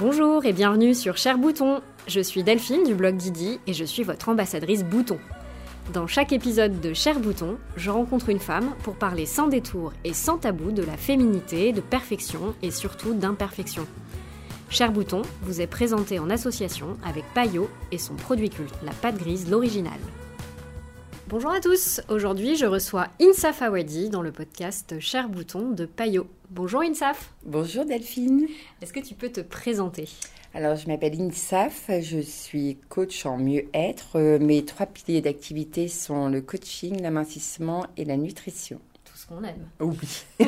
Bonjour et bienvenue sur Cher Bouton. Je suis Delphine du blog Didi et je suis votre ambassadrice Bouton. Dans chaque épisode de Cher Bouton, je rencontre une femme pour parler sans détour et sans tabou de la féminité, de perfection et surtout d'imperfection. Cher Bouton vous est présenté en association avec Payot et son produit culte, la pâte grise, l'original. Bonjour à tous, aujourd'hui je reçois Insaf Awadi dans le podcast Cher Bouton de Payot. Bonjour Insaf. Bonjour Delphine. Est-ce que tu peux te présenter? Alors je m'appelle Insaf, je suis coach en mieux-être. Mes trois piliers d'activité sont le coaching, l'amincissement et la nutrition. Tout ce qu'on aime. Oui.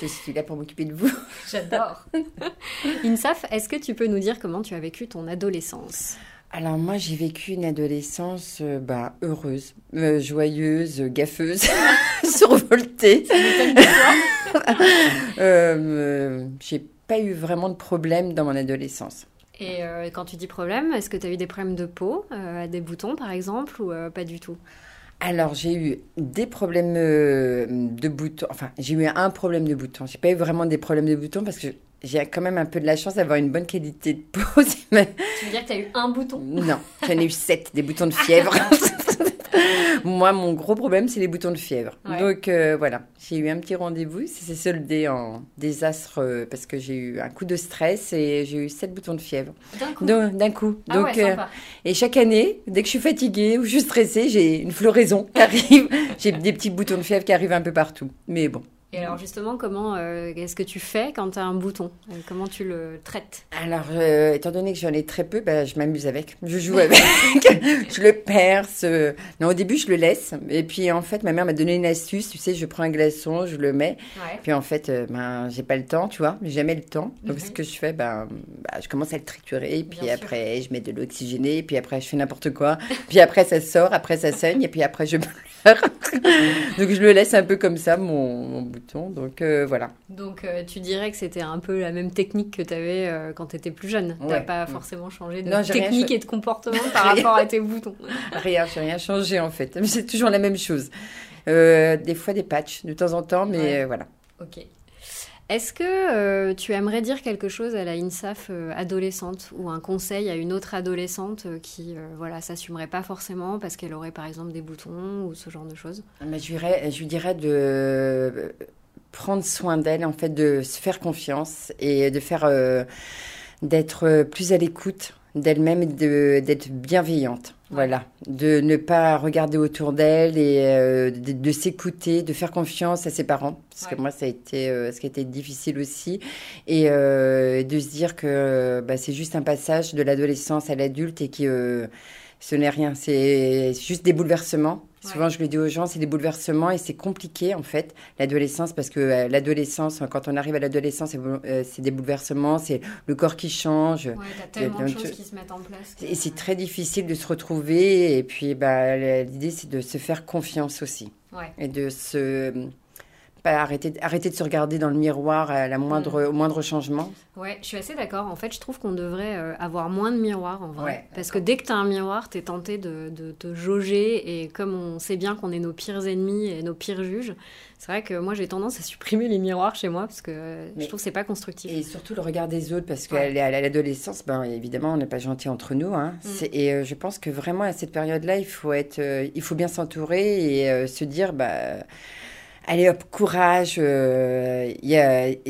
je suis là pour m'occuper de vous. J'adore. Insaf, est-ce que tu peux nous dire comment tu as vécu ton adolescence? Alors moi j'ai vécu une adolescence euh, bah, heureuse, euh, joyeuse, gaffeuse, survoltée. Euh, euh, j'ai pas eu vraiment de problème dans mon adolescence. Et euh, quand tu dis problème, est-ce que tu as eu des problèmes de peau, euh, des boutons par exemple, ou euh, pas du tout? Alors, j'ai eu des problèmes de boutons. Enfin, j'ai eu un problème de boutons. J'ai pas eu vraiment des problèmes de boutons parce que j'ai quand même un peu de la chance d'avoir une bonne qualité de peau. Tu veux dire que tu as eu un bouton? Non, j'en ai eu sept, des boutons de fièvre. Moi, mon gros problème, c'est les boutons de fièvre. Ouais. Donc, euh, voilà, j'ai eu un petit rendez-vous. Ça s'est soldé en désastre euh, parce que j'ai eu un coup de stress et j'ai eu sept boutons de fièvre. D'un coup? D'un coup. Ah Donc, ouais, euh, et chaque année, dès que je suis fatiguée ou je suis stressée, j'ai une floraison qui arrive. j'ai des petits boutons de fièvre qui arrivent un peu partout. Mais bon. Et alors justement, comment euh, est-ce que tu fais quand tu as un bouton? Euh, Comment tu le traites? Alors, euh, étant donné que j'en ai très peu, bah, je m'amuse avec. Je joue avec. je le perce. Non, au début, je le laisse. Et puis, en fait, ma mère m'a donné une astuce. Tu sais, je prends un glaçon, je le mets. Ouais. Puis, en fait, euh, ben, j'ai pas le temps, tu vois. J'ai jamais le temps. Donc, Mhm. ce que je fais, ben, bah, je commence à le triturer. Puis Bien sûr. après, je mets de l'eau oxygénée. Puis après, je fais n'importe quoi. Puis après, ça sort. Après, ça saigne. Et puis après, je pleure. Donc, je le laisse un peu comme ça, mon, mon Donc, euh, voilà. Donc euh, tu dirais que c'était un peu la même technique que tu avais quand tu étais plus jeune. T'as Ouais. pas Mm. forcément changé de Non, j'ai rien technique et de comportement par rapport à tes boutons. Rien, j'ai rien changé en fait. C'est toujours la même chose. Euh, des fois des patchs de temps en temps, mais Ouais. euh, voilà. Ok. Est-ce que euh, tu aimerais dire quelque chose à la INSAF euh, adolescente ou un conseil à une autre adolescente euh, qui voilà s'assumerait pas forcément parce qu'elle aurait par exemple des boutons ou ce genre de choses? Mais je, dirais, je dirais de prendre soin d'elle, en fait, de se faire confiance et de faire d'être plus à l'écoute d'elle-même de- d'être bienveillante. Voilà, de ne pas regarder autour d'elle et euh, de, de s'écouter, de faire confiance à ses parents, parce Ouais. que moi ça a été euh, ce qui a été difficile aussi, et euh, de se dire que bah, c'est juste un passage de l'adolescence à l'adulte et euh, ce n'est rien, c'est juste des bouleversements. Ouais. Souvent, je le dis aux gens, c'est des bouleversements et c'est compliqué en fait, l'adolescence, parce que euh, l'adolescence, quand on arrive à l'adolescence, c'est euh, c'est des bouleversements, c'est le corps qui change. Ouais, t'as tellement de choses qui se mettent en place. Et c'est très difficile de se retrouver. Et puis, bah, l'idée, c'est de se faire confiance aussi. Ouais. Et de se. Pas arrêter, arrêter de se regarder dans le miroir à la moindre, au moindre changement. Ouais, je suis assez d'accord. En fait, je trouve qu'on devrait euh, avoir moins de miroirs en vrai. Ouais, Parce que dès que tu as un miroir, tu es tenté de, de te jauger. Et comme on sait bien qu'on est nos pires ennemis et nos pires juges, c'est vrai que moi j'ai tendance à supprimer les miroirs chez moi parce que euh, je trouve que c'est pas constructif. Et surtout le regard des autres, parce Ouais. qu'à l'adolescence, ben, évidemment, on n'est pas gentil entre nous. Hein. Mm. Et euh, je pense que vraiment, à cette période-là, il faut, être, il faut bien s'entourer et se dire, bah, allez hop, courage, euh,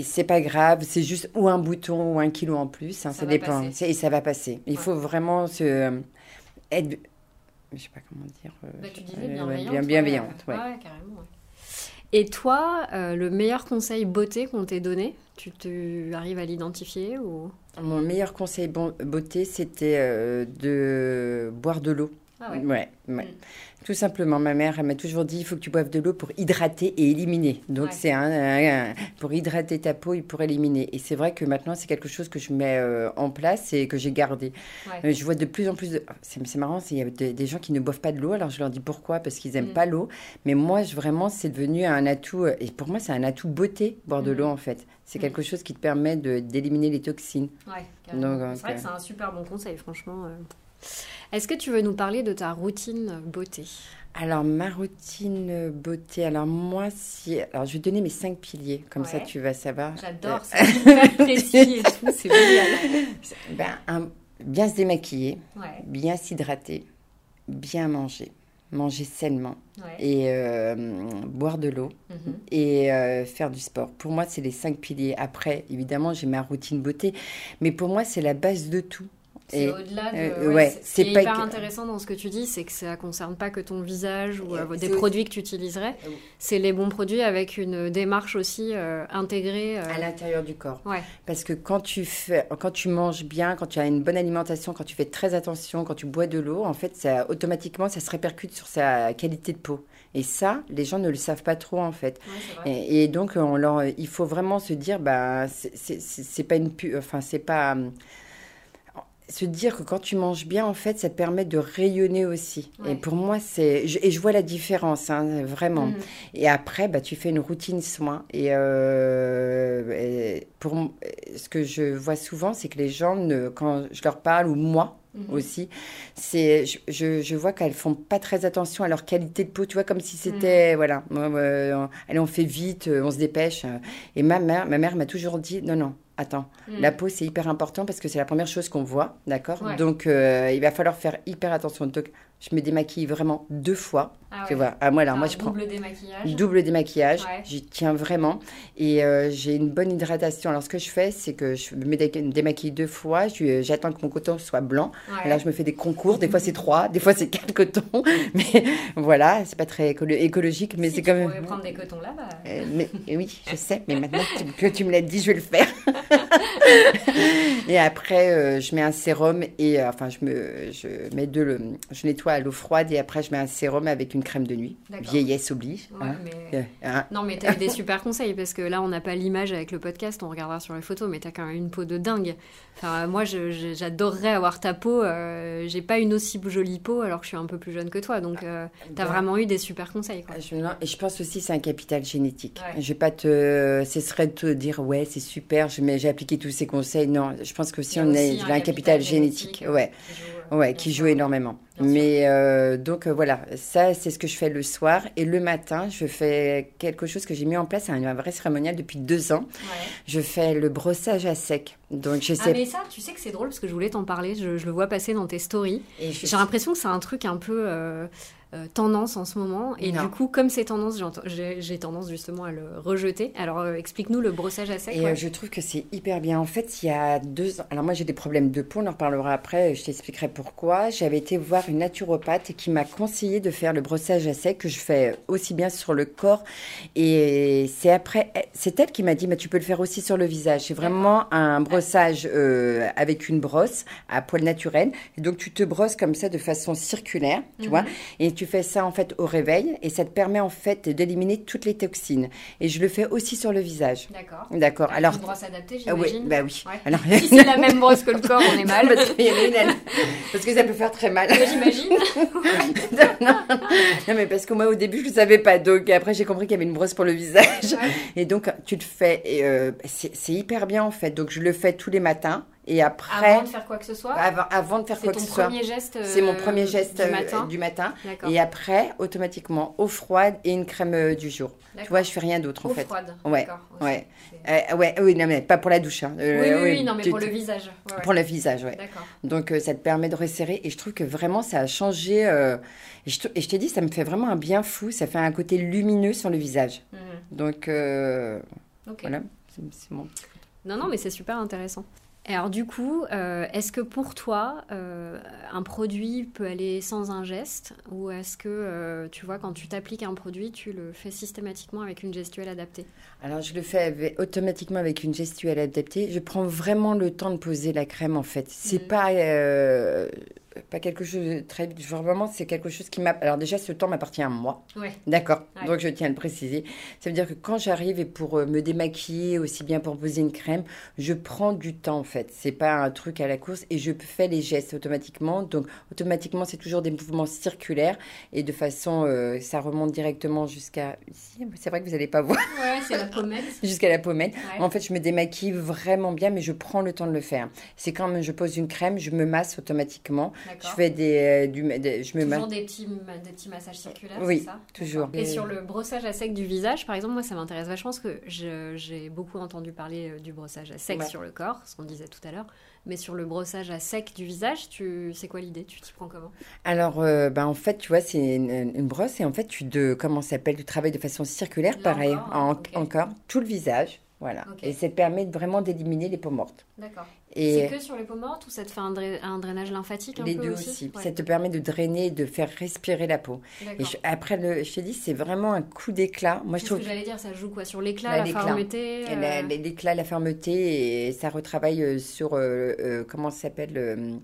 c'est pas grave, c'est juste ou un bouton ou un kilo en plus, hein, Ça dépend. Et ça va passer. Il Ouais. faut vraiment se, euh, être, je sais pas comment dire. euh, Bah, tu disais euh, ouais, bienveillante. bien- ouais, bienveillante, ouais. ouais. Ouais, carrément. ouais. Et toi, euh, le meilleur conseil beauté qu'on t'ait donné, tu te arrives à l'identifier ou? Mon meilleur conseil bon- beauté, c'était de boire de l'eau. Ah ouais. Ouais, ouais. Mm. Tout simplement, ma mère, m'a toujours dit, il faut que tu boives de l'eau pour hydrater et éliminer. Donc, Ouais. c'est un, un- un- pour hydrater ta peau et pour éliminer. Et c'est vrai que maintenant, c'est quelque chose que je mets euh, en place et que j'ai gardé. Ouais. Euh, je vois de plus en plus de... C'est c'est marrant, il y a des, des gens qui ne boivent pas de l'eau. Alors, je leur dis pourquoi? Parce qu'ils n'aiment Mm. pas l'eau. Mais moi, je- vraiment, c'est devenu un atout. euh, Et pour moi, c'est un atout beauté, boire de Mhm. l'eau, en fait. C'est Mm. quelque chose qui te permet de- d'éliminer les toxines. Ouais, c'est vrai que c'est un super bon conseil, franchement. euh. Est-ce que tu veux nous parler de ta routine beauté? Alors, ma routine beauté. Alors, moi, si. Alors, je vais donner mes cinq piliers. Comme ça, tu vas savoir. J'adore, c'est super précis et tout, c'est génial. Ben, un- bien se démaquiller, Ouais, bien s'hydrater, bien manger, manger sainement ouais. et euh, boire de l'eau Mhm. et euh, faire du sport. Pour moi, c'est les cinq piliers. Après, évidemment, j'ai ma routine beauté, mais pour moi, c'est la base de tout. C'est Et- au-delà de. euh, ouais, ouais, c'est- ce hyper que- intéressant dans ce que tu dis, c'est que ça concerne pas que ton visage ou euh, des produits que tu utiliserais. Euh, C'est les bons produits avec une démarche aussi euh, intégrée. euh, À l'intérieur du corps. Ouais, Parce que quand tu, fais, quand tu manges bien, quand tu as une bonne alimentation, quand tu fais très attention, quand tu bois de l'eau, en fait, ça, automatiquement, ça se répercute sur sa qualité de peau. Et ça, les gens ne le savent pas trop, en fait. ouais. Et, et donc, on leur, il faut vraiment se dire, bah, c'est pas une pu, enfin, c'est pas. Se dire que quand tu manges bien, en fait, ça te permet de rayonner aussi. Ouais. Et pour moi, c'est. Et je vois la différence, hein, vraiment. Mhm. Et après, bah, tu fais une routine soin. Et, euh, et pour ce que je vois souvent, c'est que les gens, ne, quand je leur parle, ou moi Mhm. aussi, c'est, je, je, vois qu'elles font pas très attention à leur qualité de peau. Tu vois, comme si c'était, voilà, euh, allez, on fait vite, euh, on se dépêche. euh. Et ma mère, ma mère m'a toujours dit, non, non. Attends, Mhm. la peau c'est hyper important parce que c'est la première chose qu'on voit, d'accord? Ouais. Donc euh, il va falloir faire hyper attention. Donc je me démaquille vraiment deux fois. Ah Tu vois, à moi T'as moi je prends double démaquillage. double démaquillage, Ouais. j'y tiens vraiment. Et euh, j'ai une bonne hydratation. Alors, ce que je fais, c'est que je me dé- démaquille deux fois. Je- J'attends que mon coton soit blanc. Ouais. Là, je me fais des concours. Des fois, c'est trois, des fois, c'est quatre cotons. Mais voilà, c'est pas très écolo- écologique, mais Si, c'est tu quand même. pourrais prendre des cotons là, bah... Euh, mais oui, je sais, mais maintenant tu- que tu me l'as dit, je vais le faire. et après, euh, je mets un sérum et euh, enfin, je me, je mets de le, je nettoie à l'eau froide et après, je mets un sérum avec une crème de nuit. Vieillesse oblige. Ouais, hein. mais... Hein. Non, mais t'as eu des super conseils parce que là, on n'a pas l'image avec le podcast, on regardera sur les photos, mais t'as quand même une peau de dingue. Enfin, moi, j'adorerais avoir ta peau. euh, J'ai pas une aussi jolie peau alors que je suis un peu plus jeune que toi, donc euh, t'as Ouais. vraiment eu des super conseils. Quoi. Je, non, et je pense aussi c'est un capital génétique. Ouais. Je vais pas te, ce serait de te dire ouais c'est super, je- mais j'ai appliqué tous ces conseils. Non, je pense que a on a, un capital, génétique, ouais, qui joue, euh, ouais, qui joue énormément. Mais euh, donc euh, voilà, ça c'est ce que je fais le soir et le matin je fais quelque chose que j'ai mis en place, un, un vrai cérémonial depuis deux ans. Ouais. Je fais le brossage à sec. Donc je Ah, mais ça, tu sais que c'est drôle parce que je voulais t'en parler, je, je le vois passer dans tes stories. J'ai l'impression que c'est un truc un peu euh, euh, tendance en ce moment. Et Non. du coup, comme c'est tendance, j'ai tendance justement à le rejeter. Alors, euh, explique-nous le brossage à sec. Et ouais. euh, je trouve que c'est hyper bien. En fait, il y a deux ans, alors moi j'ai des problèmes de peau, on en reparlera après, je t'expliquerai pourquoi. J'avais été voir une naturopathe qui m'a conseillé de faire le brossage à sec que je fais aussi bien sur le corps. Et c'est après, c'est elle qui m'a dit, mais tu peux le faire aussi sur le visage. C'est vraiment un brossage avec une brosse à poil naturel. Et donc tu te brosses comme ça de façon circulaire, tu Mhm. vois. Et tu fais ça en fait au réveil et ça te permet en fait d'éliminer toutes les toxines. Et je le fais aussi sur le visage. D'accord. D'accord. Alors, une brosse adaptée, ah oui, j'imagine. bah oui. Ouais. Alors, si c'est la même brosse que le corps, on est mal. parce, une, que ça peut faire très mal. J'imagine. non, non, mais parce que moi au début je ne savais pas, donc après j'ai compris qu'il y avait une brosse pour le visage. Ouais. Et donc tu le fais, et euh, c'est hyper bien en fait. Donc je le fais tous les matins et après, Avant de faire quoi que ce soit. avant, avant de faire c'est quoi que ton ce soit. premier geste. euh, C'est mon premier geste du euh, matin. du matin. Et après, automatiquement, eau froide et une crème euh, du jour. Tu vois, je fais rien d'autre en Eau fait. froide. Ouais, ouais. C'est- Euh, ouais, oui, non, mais pas pour la douche. hein. Euh, Oui, oui, oui, non, mais tu- pour le visage. Ouais, ouais. Pour le visage, ouais. D'accord. Donc euh, ça te permet de resserrer et je trouve que vraiment ça a changé. euh, et, je, te- et je te dis, ça me fait vraiment un bien fou. Ça fait un côté lumineux sur le visage. Mhm. Donc euh, Ok. voilà, c'est c'est mon. Non, non, mais c'est super intéressant. Alors du coup, euh, est-ce que pour toi, euh, un produit peut aller sans un geste Ou est-ce que, euh, tu vois, quand tu t'appliques un produit, tu le fais systématiquement avec une gestuelle adaptée? Alors je le fais avec- automatiquement avec une gestuelle adaptée. Je prends vraiment le temps de poser la crème en fait. C'est Mhm. pas pas quelque chose de très vraiment c'est quelque chose qui m'a. Alors déjà ce temps m'appartient à moi. Ouais. D'accord. Ouais. Donc je tiens à le préciser. Ça veut dire que quand j'arrive et pour euh, me démaquiller, aussi bien pour poser une crème, je prends du temps en fait. C'est pas un truc à la course et je fais les gestes automatiquement. Donc automatiquement, c'est toujours des mouvements circulaires et de façon, euh, ça remonte directement jusqu'à ici. C'est vrai que vous n'allez pas voir Ouais, c'est la pommette. jusqu'à la pommette. Ouais. En fait, je me démaquille vraiment bien, mais je prends le temps de le faire. C'est quand je pose une crème, je me masse automatiquement Je fais des, euh, du, des- je me Toujours ma- des petits, des petits massages circulaires, Oui, c'est ça toujours. Et sur le brossage à sec du visage, par exemple, moi ça m'intéresse vachement parce que j'ai beaucoup entendu parler euh, du brossage à sec Ouais. sur le corps, ce qu'on disait tout à l'heure. Mais sur le brossage à sec du visage, tu... c'est quoi l'idée? Tu t'y prends comment? Alors, euh, ben, en fait, tu vois, c'est une, une brosse et en fait, tu de, comment s'appelle, tu travailles de façon circulaire, Là pareil, encore, en- ok. encore, tout le visage, voilà. Et ça permet vraiment d'éliminer les peaux mortes. D'accord. C'est que sur les peaux mortes ou ça te fait un, drai- un drainage lymphatique un les peu deux aussi, aussi. Ouais. Ça te permet de drainer, et de faire respirer la peau. Et je- après, le, je te dis, c'est vraiment un coup d'éclat. Moi, je C'est ce trouve que j'allais dire, ça joue quoi Sur l'éclat, Bah, la fermeté euh, l'éclat, la fermeté, et ça retravaille euh, sur, euh, euh, comment ça s'appelle,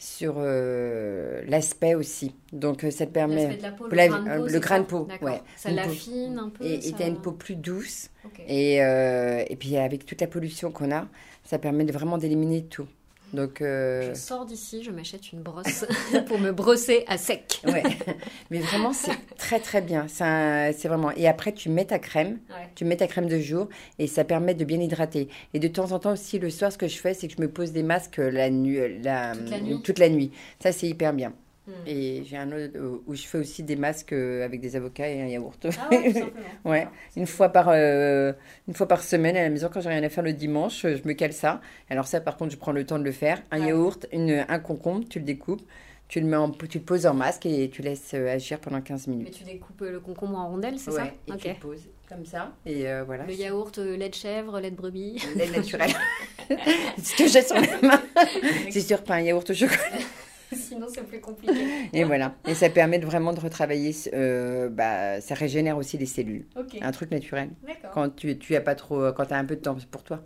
sur euh, l'aspect aussi. Donc, euh, ça te permet... de la peau, le la- grain de peau, le c'est grain ça de peau, D'accord. ouais. Ça l'affine un peu Et ça... tu as une peau plus douce. Euh, et puis avec toute la pollution qu'on a, ça permet de vraiment d'éliminer tout. Donc, euh, Je sors d'ici, je m'achète une brosse pour me brosser à sec. ouais. Mais vraiment, c'est très très bien. C'est vraiment. Et après, tu mets ta crème, Ouais. tu mets ta crème de jour et ça permet de bien hydrater. Et de temps en temps aussi, le soir, ce que je fais, c'est que je me pose des masques la nuit, la, Toute la nuit toute la nuit. Ça, c'est hyper bien. Hmm. Et j'ai un autre euh, où je fais aussi des masques euh, avec des avocats et un yaourt. Ah ouais, tout. Ouais. Une fois par euh, une fois par semaine à la maison quand j'ai rien à faire le dimanche, je me cale ça. Alors ça par contre, je prends le temps de le faire. Un Ouais. yaourt, une, un concombre, tu le découpes, tu le mets en, tu le poses en masque et tu laisses agir pendant 15 Mais minutes. tu découpes le concombre en rondelles, c'est Ouais, et ça tu Ok. le poses comme ça et euh, voilà. Le yaourt, lait de chèvre, lait de brebis. Lait naturel. ce que j'ai sur la main. C'est sûr pas un yaourt au chocolat. Sinon, c'est plus compliqué. Et voilà. Et ça permet de vraiment de retravailler. euh, bah, ça régénère aussi les cellules. Un truc naturel. D'accord. Quand tu tu as pas trop, quand tu as un peu de temps pour toi.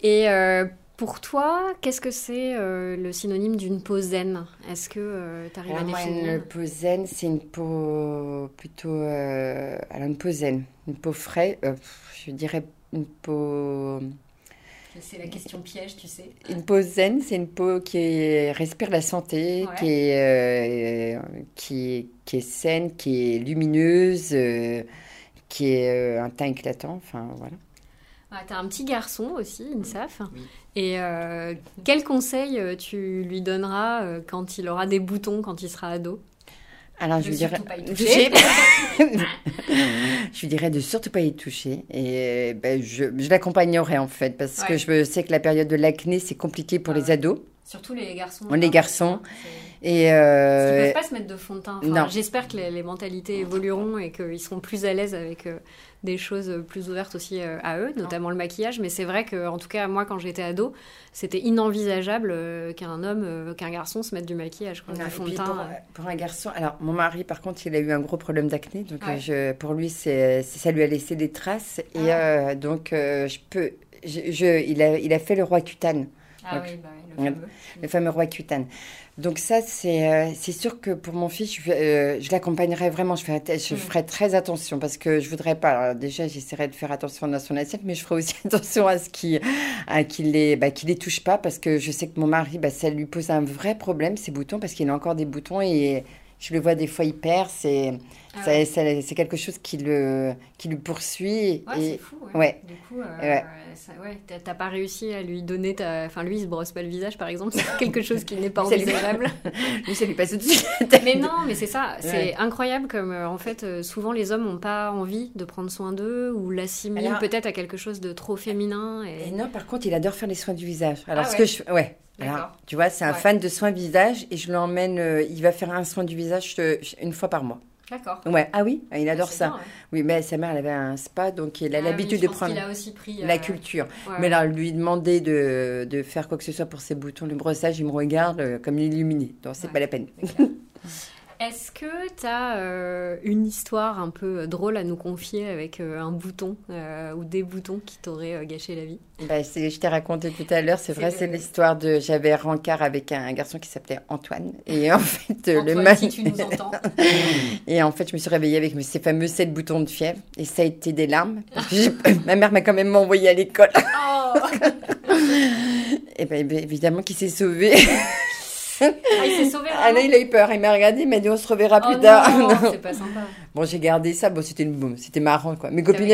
Et euh, pour toi, qu'est-ce que c'est euh, le synonyme d'une peau zen? Est-ce que tu arrives à définir? une peau zen, c'est une peau plutôt. euh, alors, une peau zen, une peau fraîche, euh, je dirais une peau. C'est la question piège, tu sais. Une peau zen, c'est une peau qui respire la santé, Ouais. qui, est, euh, qui, est, qui est saine, qui est lumineuse, euh, qui est euh, un teint éclatant. Enfin, voilà. Ah, T'as un petit garçon aussi, Insaf. Oui. Et euh, quel conseil tu lui donneras quand il aura des boutons, quand il sera ado? Alors, De je lui dirais. pas y toucher. je lui dirais de surtout pas y toucher. Et ben, je, je l'accompagnerai en fait, parce que je sais que la période de l'acné, c'est compliqué pour Ah les ados. Surtout les garçons. Les hein, garçons. Et Parce euh, peuvent pas se mettre de fond de teint. Enfin, non. J'espère que les, les mentalités évolueront et qu'ils seront plus à l'aise avec euh, des choses plus ouvertes aussi euh, à eux, notamment le maquillage. Mais c'est vrai que, en tout cas, moi, quand j'étais ado, c'était inenvisageable euh, qu'un homme, euh, qu'un garçon se mette du maquillage, quoi, non, du fond de teint. pour, euh. pour un garçon, alors mon mari par contre, il a eu un gros problème d'acné, donc Ouais. euh, je, pour lui, c'est, ça lui a laissé des traces. Et Ah. euh, donc, euh, je peux, je, je- il, a, il a fait le roi cutane. Ah oui, bah oui, le fameux. le fameux roi cutane. Donc ça, c'est euh, c'est sûr que pour mon fils, je, euh, je l'accompagnerai vraiment, je ferai, je ferai très attention parce que je voudrais pas, alors déjà j'essaierai de faire attention dans son assiette, mais je ferai aussi attention à ce qui, à qu'il les, bah, qu'il les touche pas parce que je sais que mon mari, bah, ça lui pose un vrai problème, ces boutons, parce qu'il a encore des boutons et je le vois des fois, il perd, c'est Ah ouais. c'est quelque chose qui le, qui le poursuit. Ouais, et, c'est fou. Ouais. ouais. Du coup, euh, t'as- pas réussi à lui donner ta. Enfin, lui, il se brosse pas le visage, par exemple. C'est quelque chose qui n'est pas envisageable. lui, ça lui passe au-dessus. mais non, mais c'est ça. C'est incroyable comme, euh, en fait, euh, souvent les hommes n'ont pas envie de prendre soin d'eux ou l'assimilent peut-être à quelque chose de trop féminin. Et Et... non, par contre, il adore faire les soins du visage. Alors, Ah ce que je ouais. Alors, D'accord. tu vois, c'est un Ouais. fan de soins visage et je l'emmène. euh, il va faire un soin du visage euh, une fois par mois. D'accord. Ouais. Ah oui, il adore C'est ça. bien, ouais. Oui, mais sa mère, elle avait un spa, donc il a Ah l'habitude de prendre qu'il a aussi pris la euh, culture. ouais, Mais là, lui demander de, de faire quoi que ce soit pour ses boutons, le brossage, il me regarde comme illuminé. Donc, c'est pas la peine. Est-ce que tu as une histoire un peu drôle à nous confier avec euh, un bouton euh, ou des boutons qui t'auraient euh, gâché la vie? Bah, je t'ai raconté tout à l'heure, c'est vrai, c'est l'histoire de. J'avais rencard avec un garçon qui s'appelait Antoine. Et en fait, euh, le mal. si tu nous entends. Et en fait, je me suis réveillée avec ces fameux 7 boutons de fièvre. Et ça a été des larmes. Ma mère m'a quand même envoyée à l'école. Oh Et bien, évidemment qu'il s'est sauvé. Ah, il s'est sauvé Ah là, vraiment il a eu peur. Il m'a regardé, il m'a dit on se reverra plus Oh tard. non, Non. c'est pas sympa. Bon, j'ai gardé ça. Bon, c'était une... bon, c'était marrant, quoi. Mes copines,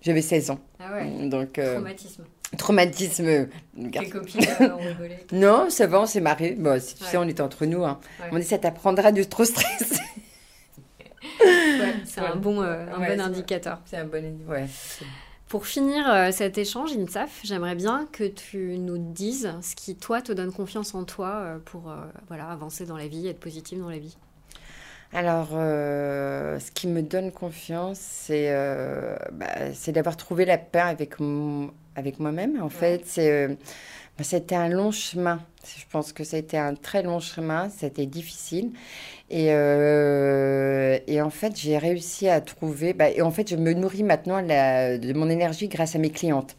j'avais 16 ans. Ah ouais, Donc, euh, traumatisme. traumatisme. Tes copines euh, ont rigolé. Non, ça va, on s'est marré. Bon, si tu Ouais. sais, on est entre nous. Hein. Ouais. On dit ça t'apprendra de trop stresser. Ouais, c'est un bon, euh, un bon indicateur. C'est un bon. Ouais. Pour finir euh, cet échange, Insaf, j'aimerais bien que tu nous dises ce qui, toi, te donne confiance en toi euh, pour euh, voilà, avancer dans la vie, être positive dans la vie. Alors, euh, ce qui me donne confiance, c'est euh, bah, d'avoir trouvé la paix avec, avec moi-même. En fait, c'est, euh, bah, c'était un long chemin. Je pense que ça a été un très long chemin. C'était difficile. Et, euh, et en fait, j'ai réussi à trouver. bah, et en fait, je me nourris maintenant la- de mon énergie grâce à mes clientes.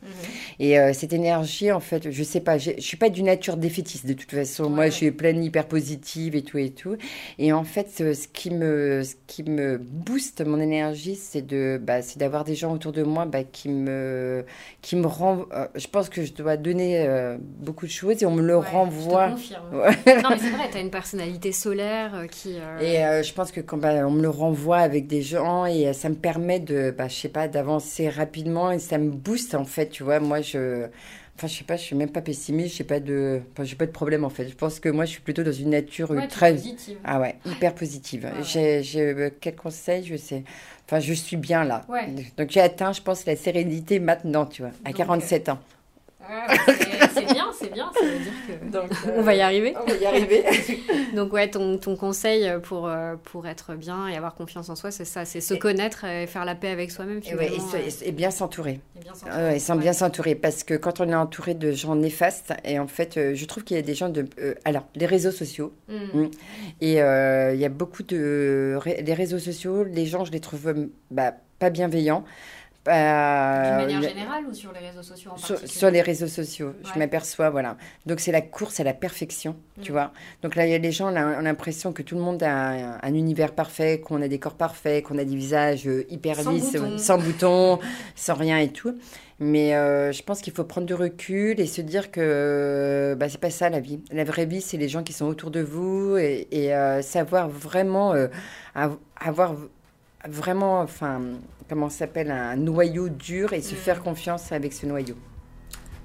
Et euh, cette énergie, en fait, je sais pas, je suis pas d'une nature défaitiste de toute façon. Ouais, Moi, ouais. je suis pleine hyper positive et tout et tout. Et en fait, ce, ce qui me, ce qui me booste mon énergie, c'est de, bah, c'est d'avoir des gens autour de moi bah, qui me, qui me rend. euh, je pense que je dois donner euh, beaucoup de choses et on me le renvoie. Je te confirme. Ouais. non, mais c'est vrai, tu as une personnalité solaire euh, qui. euh, Et euh, je pense que quand bah, on me le renvoie avec des gens et ça me permet de, bah, je sais pas, d'avancer rapidement et ça me booste en fait, tu vois. Moi, je, enfin, je sais pas, je suis même pas pessimiste, je sais pas de, enfin, j'ai pas de problème en fait. Je pense que moi, je suis plutôt dans une nature ouais, très, positive. ah ouais, hyper positive. Ouais. J'ai, j'ai quel conseil, je sais. Enfin, je suis bien là. Ouais. Donc j'ai atteint, je pense, la sérénité maintenant, tu vois, à Donc, 47 ans. Ouais, c'est- bien, c'est bien, ça veut dire que. Donc, On va y arriver. On va y arriver. Donc ouais, ton, ton conseil pour, euh, pour être bien et avoir confiance en soi, c'est ça, c'est se Et- connaître et faire la paix avec soi-même et, ouais, et et- et bien s'entourer. et bien s'entourer. Ouais. bien s'entourer parce que quand on est entouré de gens néfastes et en fait euh, je trouve qu'il y a des gens de euh, alors les réseaux sociaux Mm. et euh, il y a beaucoup de les réseaux sociaux les gens je les trouve euh, bah, pas bienveillants D'une Euh, manière le- générale ou sur les réseaux sociaux en sur, particulier sur les réseaux sociaux, je m'aperçois, voilà. Donc c'est la course à la perfection, tu Mm. vois. Donc là, il y a les gens, on a, on a l'impression que tout le monde a un, un univers parfait, qu'on a des corps parfaits, qu'on a des visages euh, hyper Sans lisses, boutons. sans boutons, sans rien et tout. Mais euh, je pense qu'il faut prendre du recul et se dire que bah, c'est pas ça la vie. La vraie vie, c'est les gens qui sont autour de vous et, et, euh, savoir vraiment av- avoir vraiment, enfin, comment s'appelle, un noyau dur et se Mm. faire confiance avec ce noyau.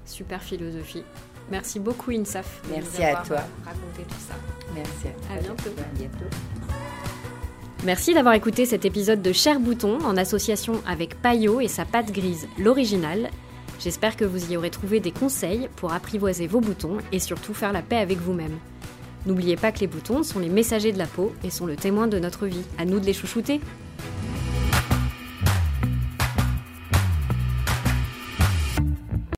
Super philosophie. Merci beaucoup Insaf. de Merci nous à toi. Raconté tout ça. Merci. À bientôt. À bientôt. Merci d'avoir écouté cet épisode de Cher Bouton en association avec Payot et sa pâte grise, l'original. J'espère que vous y aurez trouvé des conseils pour apprivoiser vos boutons et surtout faire la paix avec vous-même. N'oubliez pas que les boutons sont les messagers de la peau et sont le témoin de notre vie. À nous de les chouchouter.